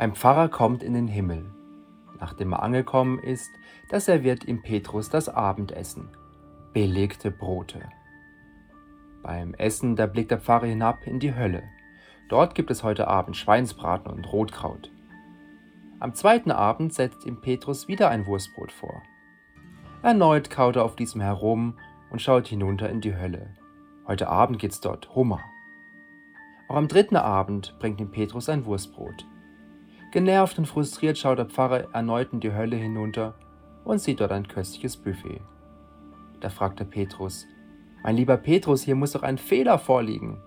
Ein Pfarrer kommt in den Himmel. Nachdem er angekommen ist, da serviert ihm Petrus das Abendessen. Belegte Brote. Beim Essen, da blickt der Pfarrer hinab in die Hölle. Dort gibt es heute Abend Schweinsbraten und Rotkraut. Am zweiten Abend setzt ihm Petrus wieder ein Wurstbrot vor. Erneut kaut er auf diesem herum und schaut hinunter in die Hölle. Heute Abend gibt's dort Hummer. Auch am dritten Abend bringt ihm Petrus ein Wurstbrot. Genervt und frustriert schaut der Pfarrer erneut in die Hölle hinunter und sieht dort ein köstliches Buffet. Da fragt er Petrus, Mein lieber Petrus, hier muss doch ein Fehler vorliegen.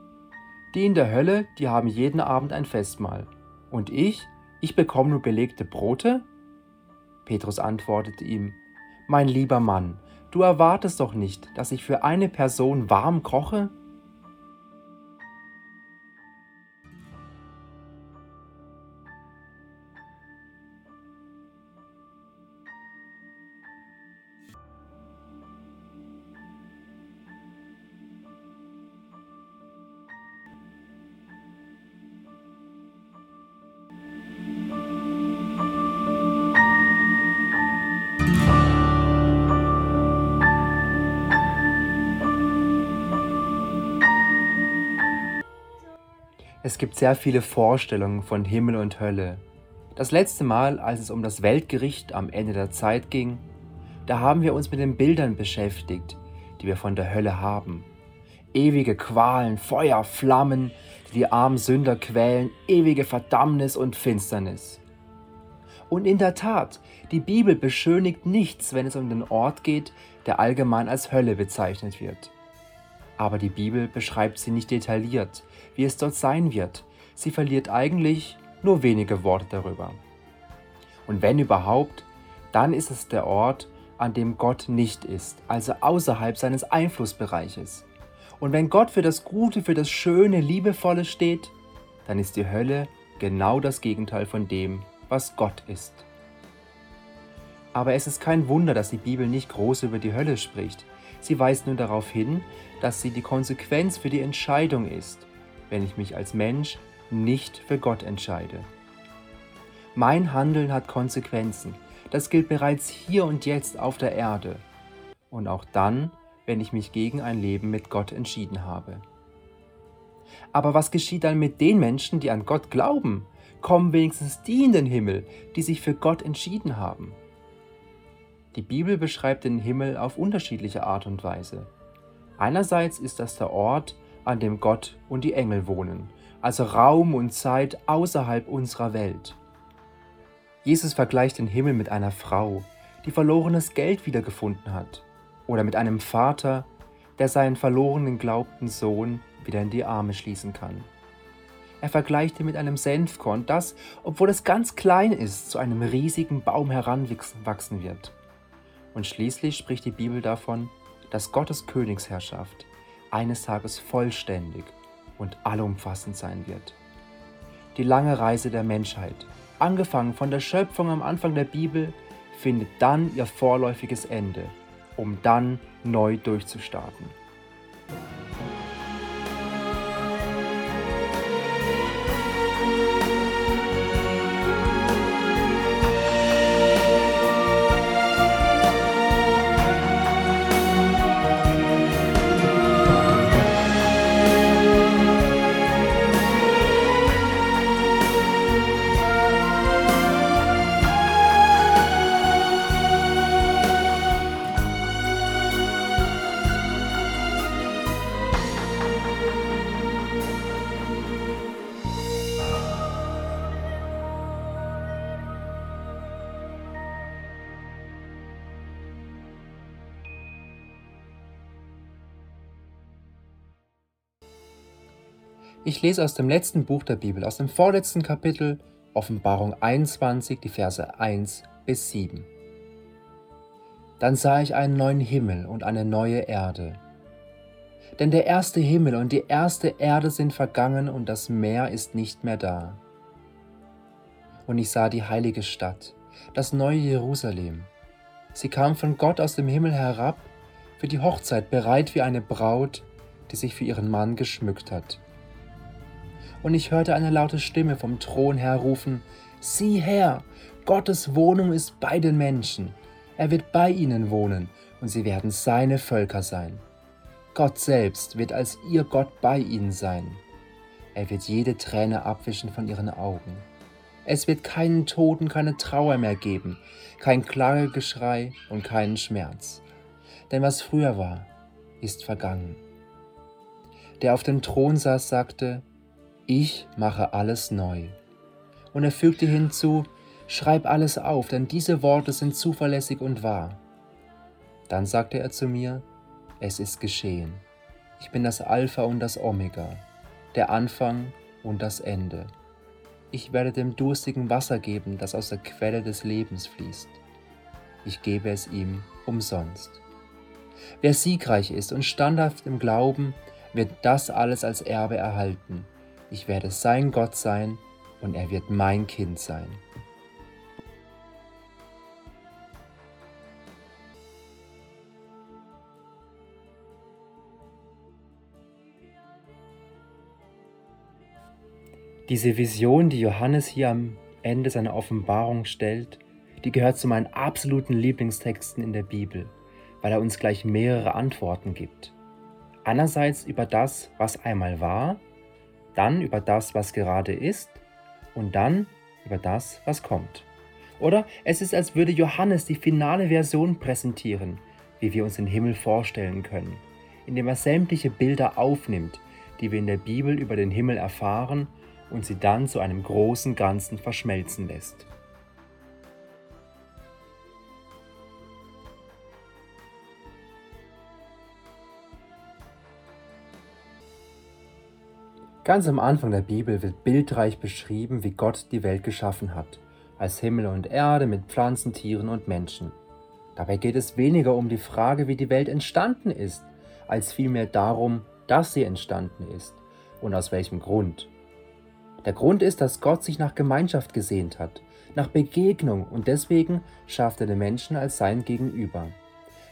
Die in der Hölle, die haben jeden Abend ein Festmahl. Und ich, ich bekomme nur belegte Brote? Petrus antwortete ihm, Mein lieber Mann, du erwartest doch nicht, dass ich für eine Person warm koche? Es gibt sehr viele Vorstellungen von Himmel und Hölle. Das letzte Mal, als es um das Weltgericht am Ende der Zeit ging, da haben wir uns mit den Bildern beschäftigt, die wir von der Hölle haben. Ewige Qualen, Feuer, Flammen, die die armen Sünder quälen, ewige Verdammnis und Finsternis. Und in der Tat, die Bibel beschönigt nichts, wenn es um den Ort geht, der allgemein als Hölle bezeichnet wird. Aber die Bibel beschreibt sie nicht detailliert, wie es dort sein wird. Sie verliert eigentlich nur wenige Worte darüber. Und wenn überhaupt, dann ist es der Ort, an dem Gott nicht ist, also außerhalb seines Einflussbereiches. Und wenn Gott für das Gute, für das Schöne, Liebevolle steht, dann ist die Hölle genau das Gegenteil von dem, was Gott ist. Aber es ist kein Wunder, dass die Bibel nicht groß über die Hölle spricht. Sie weist nun darauf hin, dass sie die Konsequenz für die Entscheidung ist, wenn ich mich als Mensch nicht für Gott entscheide. Mein Handeln hat Konsequenzen. Das gilt bereits hier und jetzt auf der Erde. Und auch dann, wenn ich mich gegen ein Leben mit Gott entschieden habe. Aber was geschieht dann mit den Menschen, die an Gott glauben? Kommen wenigstens die in den Himmel, die sich für Gott entschieden haben. Die Bibel beschreibt den Himmel auf unterschiedliche Art und Weise. Einerseits ist das der Ort, an dem Gott und die Engel wohnen, also Raum und Zeit außerhalb unserer Welt. Jesus vergleicht den Himmel mit einer Frau, die verlorenes Geld wiedergefunden hat, oder mit einem Vater, der seinen verlorenen glaubten Sohn wieder in die Arme schließen kann. Er vergleicht ihn mit einem Senfkorn, das, obwohl es ganz klein ist, zu einem riesigen Baum heranwachsen wird. Und schließlich spricht die Bibel davon, dass Gottes Königsherrschaft eines Tages vollständig und allumfassend sein wird. Die lange Reise der Menschheit, angefangen von der Schöpfung am Anfang der Bibel, findet dann ihr vorläufiges Ende, um dann neu durchzustarten. Ich lese aus dem letzten Buch der Bibel, aus dem vorletzten Kapitel, Offenbarung 21, die Verse 1 bis 7. Dann sah ich einen neuen Himmel und eine neue Erde. Denn der erste Himmel und die erste Erde sind vergangen und das Meer ist nicht mehr da. Und ich sah die heilige Stadt, das neue Jerusalem. Sie kam von Gott aus dem Himmel herab, für die Hochzeit bereit wie eine Braut, die sich für ihren Mann geschmückt hat. Und ich hörte eine laute Stimme vom Thron her rufen, Sieh her, Gottes Wohnung ist bei den Menschen. Er wird bei ihnen wohnen und sie werden seine Völker sein. Gott selbst wird als ihr Gott bei ihnen sein. Er wird jede Träne abwischen von ihren Augen. Es wird keinen Tod und keine Trauer mehr geben, kein Klagegeschrei und keinen Schmerz. Denn was früher war, ist vergangen. Der auf dem Thron saß, sagte, ich mache alles neu. Und er fügte hinzu, schreib alles auf, denn diese Worte sind zuverlässig und wahr. Dann sagte er zu mir, es ist geschehen. Ich bin das Alpha und das Omega, der Anfang und das Ende. Ich werde dem Durstigen Wasser geben, das aus der Quelle des Lebens fließt. Ich gebe es ihm umsonst. Wer siegreich ist und standhaft im Glauben, wird das alles als Erbe erhalten. Ich werde sein Gott sein und er wird mein Kind sein. Diese Vision, die Johannes hier am Ende seiner Offenbarung stellt, die gehört zu meinen absoluten Lieblingstexten in der Bibel, weil er uns gleich mehrere Antworten gibt. Einerseits über das, was einmal war, dann über das, was gerade ist und dann über das, was kommt. Oder es ist, als würde Johannes die finale Version präsentieren, wie wir uns den Himmel vorstellen können, indem er sämtliche Bilder aufnimmt, die wir in der Bibel über den Himmel erfahren und sie dann zu einem großen Ganzen verschmelzen lässt. Ganz am Anfang der Bibel wird bildreich beschrieben, wie Gott die Welt geschaffen hat, als Himmel und Erde mit Pflanzen, Tieren und Menschen. Dabei geht es weniger um die Frage, wie die Welt entstanden ist, als vielmehr darum, dass sie entstanden ist und aus welchem Grund. Der Grund ist, dass Gott sich nach Gemeinschaft gesehnt hat, nach Begegnung und deswegen schafft er den Menschen als sein Gegenüber.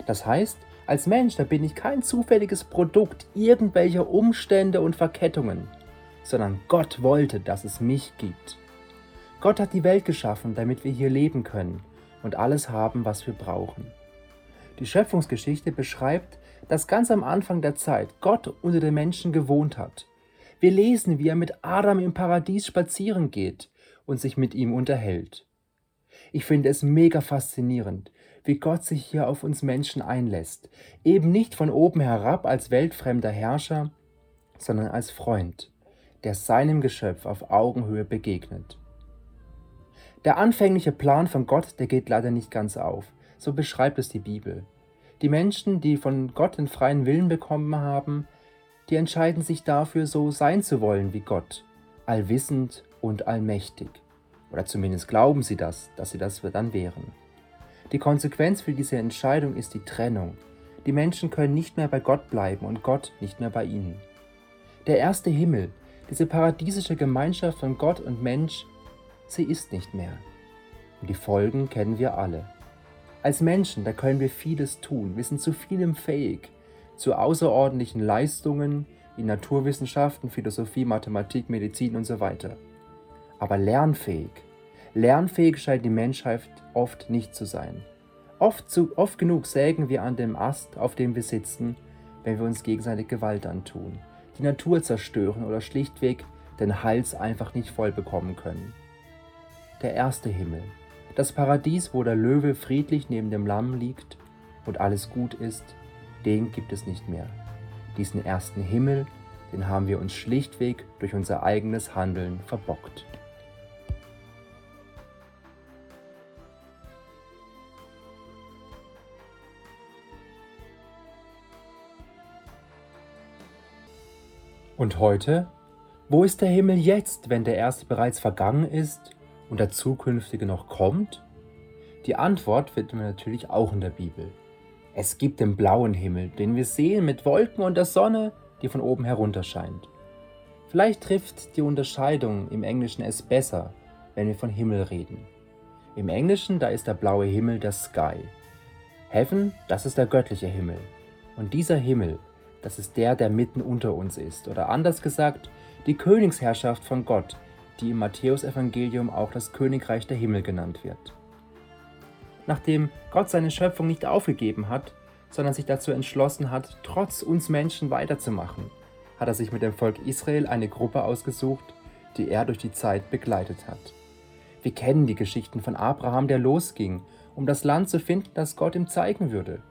Das heißt, als Mensch, da bin ich kein zufälliges Produkt irgendwelcher Umstände und Verkettungen, sondern Gott wollte, dass es mich gibt. Gott hat die Welt geschaffen, damit wir hier leben können und alles haben, was wir brauchen. Die Schöpfungsgeschichte beschreibt, dass ganz am Anfang der Zeit Gott unter den Menschen gewohnt hat wir lesen, wie er mit Adam im Paradies spazieren geht und sich mit ihm unterhält. Ich finde es mega faszinierend, wie Gott sich hier auf uns Menschen einlässt, eben nicht von oben herab als weltfremder Herrscher, sondern als Freund, der seinem Geschöpf auf Augenhöhe begegnet. Der anfängliche Plan von Gott, der geht leider nicht ganz auf, so beschreibt es die Bibel. Die Menschen, die von Gott den freien Willen bekommen haben, die entscheiden sich dafür, so sein zu wollen wie Gott, allwissend und allmächtig. Oder zumindest glauben sie das, dass sie das dann wären. Die Konsequenz für diese Entscheidung ist die Trennung. Die Menschen können nicht mehr bei Gott bleiben und Gott nicht mehr bei ihnen. Der erste Himmel, diese paradiesische Gemeinschaft von Gott und Mensch, sie ist nicht mehr. Und die Folgen kennen wir alle. Als Menschen, da können wir vieles tun, wir sind zu vielem fähig, zu außerordentlichen Leistungen in Naturwissenschaften, Philosophie, Mathematik, Medizin und so weiter. Aber lernfähig, lernfähig scheint die Menschheit oft nicht zu sein. Oft, zu, oft genug sägen wir an dem Ast, auf dem wir sitzen, wenn wir uns gegenseitig Gewalt antun, die Natur zerstören oder schlichtweg den Hals einfach nicht voll bekommen können. Der erste Himmel, das Paradies, wo der Löwe friedlich neben dem Lamm liegt und alles gut ist, den gibt es nicht mehr. Diesen ersten Himmel, den haben wir uns schlichtweg durch unser eigenes Handeln verbockt. Und heute? Wo ist der Himmel jetzt, wenn der erste bereits vergangen ist und der zukünftige noch kommt? Die Antwort finden wir natürlich auch in der Bibel. Es gibt den blauen Himmel, den wir sehen mit Wolken und der Sonne, die von oben herunter scheint. Vielleicht trifft die Unterscheidung im Englischen es besser, wenn wir von Himmel reden. Im Englischen, da ist der blaue Himmel der Sky. Heaven, das ist der göttliche Himmel. Und dieser Himmel, das ist der, der mitten unter uns ist. Oder anders gesagt, die Königsherrschaft von Gott, die im Matthäusevangelium auch das Königreich der Himmel genannt wird. Nachdem Gott seine Schöpfung nicht aufgegeben hat, sondern sich dazu entschlossen hat, trotz uns Menschen weiterzumachen, hat er sich mit dem Volk Israel eine Gruppe ausgesucht, die er durch die Zeit begleitet hat. Wir kennen die Geschichten von Abraham, der losging, um das Land zu finden, das Gott ihm zeigen würde.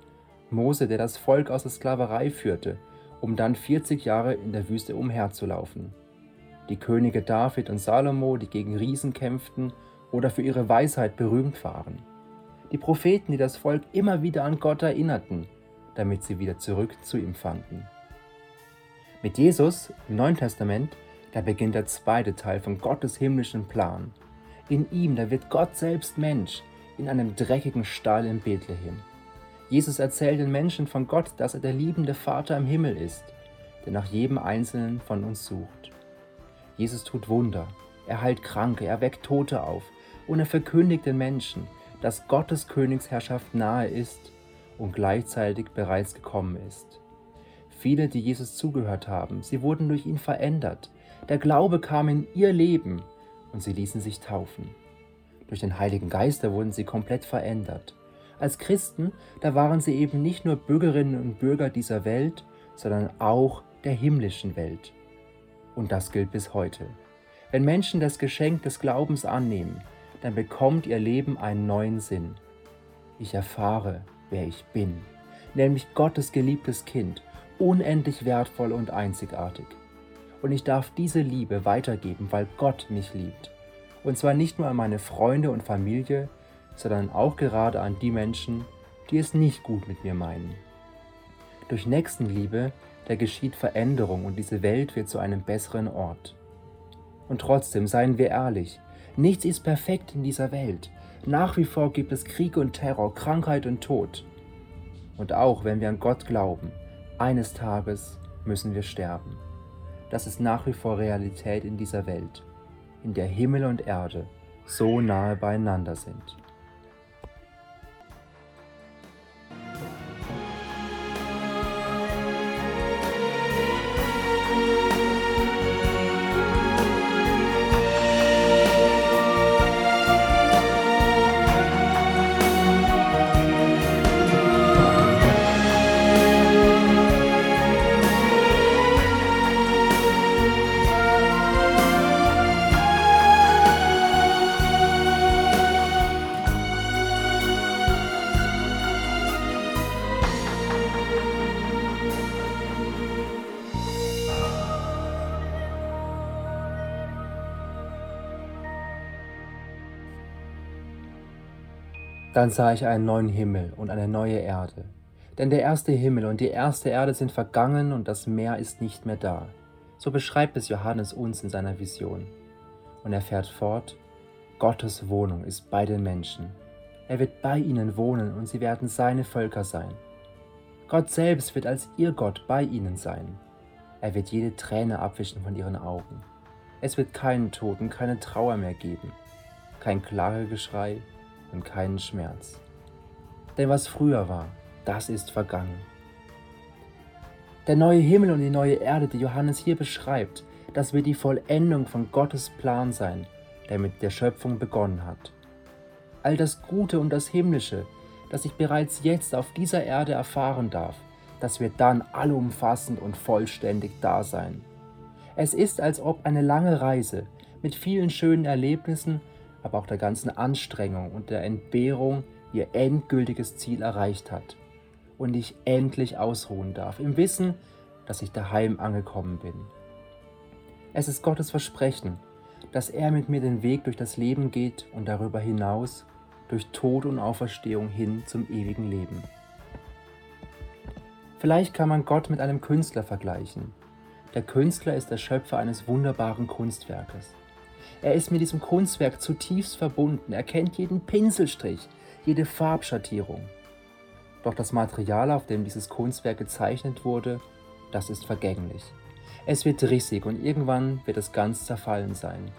Mose, der das Volk aus der Sklaverei führte, um dann 40 Jahre in der Wüste umherzulaufen. Die Könige David und Salomo, die gegen Riesen kämpften oder für ihre Weisheit berühmt waren die Propheten, die das Volk immer wieder an Gott erinnerten, damit sie wieder zurück zu ihm fanden. Mit Jesus im Neuen Testament, da beginnt der zweite Teil von Gottes himmlischen Plan. In ihm, da wird Gott selbst Mensch in einem dreckigen Stall in Bethlehem. Jesus erzählt den Menschen von Gott, dass er der liebende Vater im Himmel ist, der nach jedem Einzelnen von uns sucht. Jesus tut Wunder, er heilt Kranke, er weckt Tote auf und er verkündigt den Menschen, dass Gottes Königsherrschaft nahe ist und gleichzeitig bereits gekommen ist. Viele, die Jesus zugehört haben, sie wurden durch ihn verändert. Der Glaube kam in ihr Leben und sie ließen sich taufen. Durch den Heiligen Geist wurden sie komplett verändert. Als Christen, da waren sie eben nicht nur Bürgerinnen und Bürger dieser Welt, sondern auch der himmlischen Welt. Und das gilt bis heute. Wenn Menschen das Geschenk des Glaubens annehmen, dann bekommt ihr Leben einen neuen Sinn. Ich erfahre, wer ich bin, nämlich Gottes geliebtes Kind, unendlich wertvoll und einzigartig. Und ich darf diese Liebe weitergeben, weil Gott mich liebt. Und zwar nicht nur an meine Freunde und Familie, sondern auch gerade an die Menschen, die es nicht gut mit mir meinen. Durch Nächstenliebe, da geschieht Veränderung und diese Welt wird zu einem besseren Ort. Und trotzdem seien wir ehrlich, Nichts ist perfekt in dieser Welt. Nach wie vor gibt es Krieg und Terror, Krankheit und Tod. Und auch wenn wir an Gott glauben, eines Tages müssen wir sterben. Das ist nach wie vor Realität in dieser Welt, in der Himmel und Erde so nahe beieinander sind. Dann sah ich einen neuen Himmel und eine neue Erde. Denn der erste Himmel und die erste Erde sind vergangen und das Meer ist nicht mehr da. So beschreibt es Johannes uns in seiner Vision. Und er fährt fort, Gottes Wohnung ist bei den Menschen. Er wird bei ihnen wohnen und sie werden seine Völker sein. Gott selbst wird als ihr Gott bei ihnen sein. Er wird jede Träne abwischen von ihren Augen. Es wird keinen Tod und keine Trauer mehr geben, kein Klagegeschrei, und keinen Schmerz. Denn was früher war, das ist vergangen. Der neue Himmel und die neue Erde, die Johannes hier beschreibt, das wird die Vollendung von Gottes Plan sein, der mit der Schöpfung begonnen hat. All das Gute und das Himmlische, das ich bereits jetzt auf dieser Erde erfahren darf, das wird dann allumfassend und vollständig da sein. Es ist, als ob eine lange Reise mit vielen schönen Erlebnissen aber auch der ganzen Anstrengung und der Entbehrung ihr endgültiges Ziel erreicht hat und ich endlich ausruhen darf, im Wissen, dass ich daheim angekommen bin. Es ist Gottes Versprechen, dass er mit mir den Weg durch das Leben geht und darüber hinaus durch Tod und Auferstehung hin zum ewigen Leben. Vielleicht kann man Gott mit einem Künstler vergleichen. Der Künstler ist der Schöpfer eines wunderbaren Kunstwerkes. Er ist mit diesem Kunstwerk zutiefst verbunden. Er kennt jeden Pinselstrich, jede Farbschattierung. Doch das Material, auf dem dieses Kunstwerk gezeichnet wurde, das ist vergänglich. Es wird rissig und irgendwann wird es ganz zerfallen sein.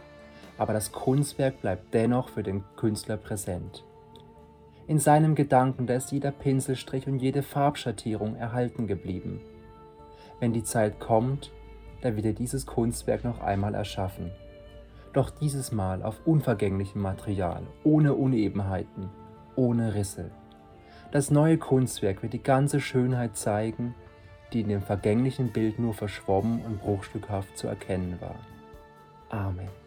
Aber das Kunstwerk bleibt dennoch für den Künstler präsent. In seinem Gedanken, da ist jeder Pinselstrich und jede Farbschattierung erhalten geblieben. Wenn die Zeit kommt, da wird er dieses Kunstwerk noch einmal erschaffen. Doch dieses Mal auf unvergänglichem Material, ohne Unebenheiten, ohne Risse. Das neue Kunstwerk wird die ganze Schönheit zeigen, die in dem vergänglichen Bild nur verschwommen und bruchstückhaft zu erkennen war. Amen.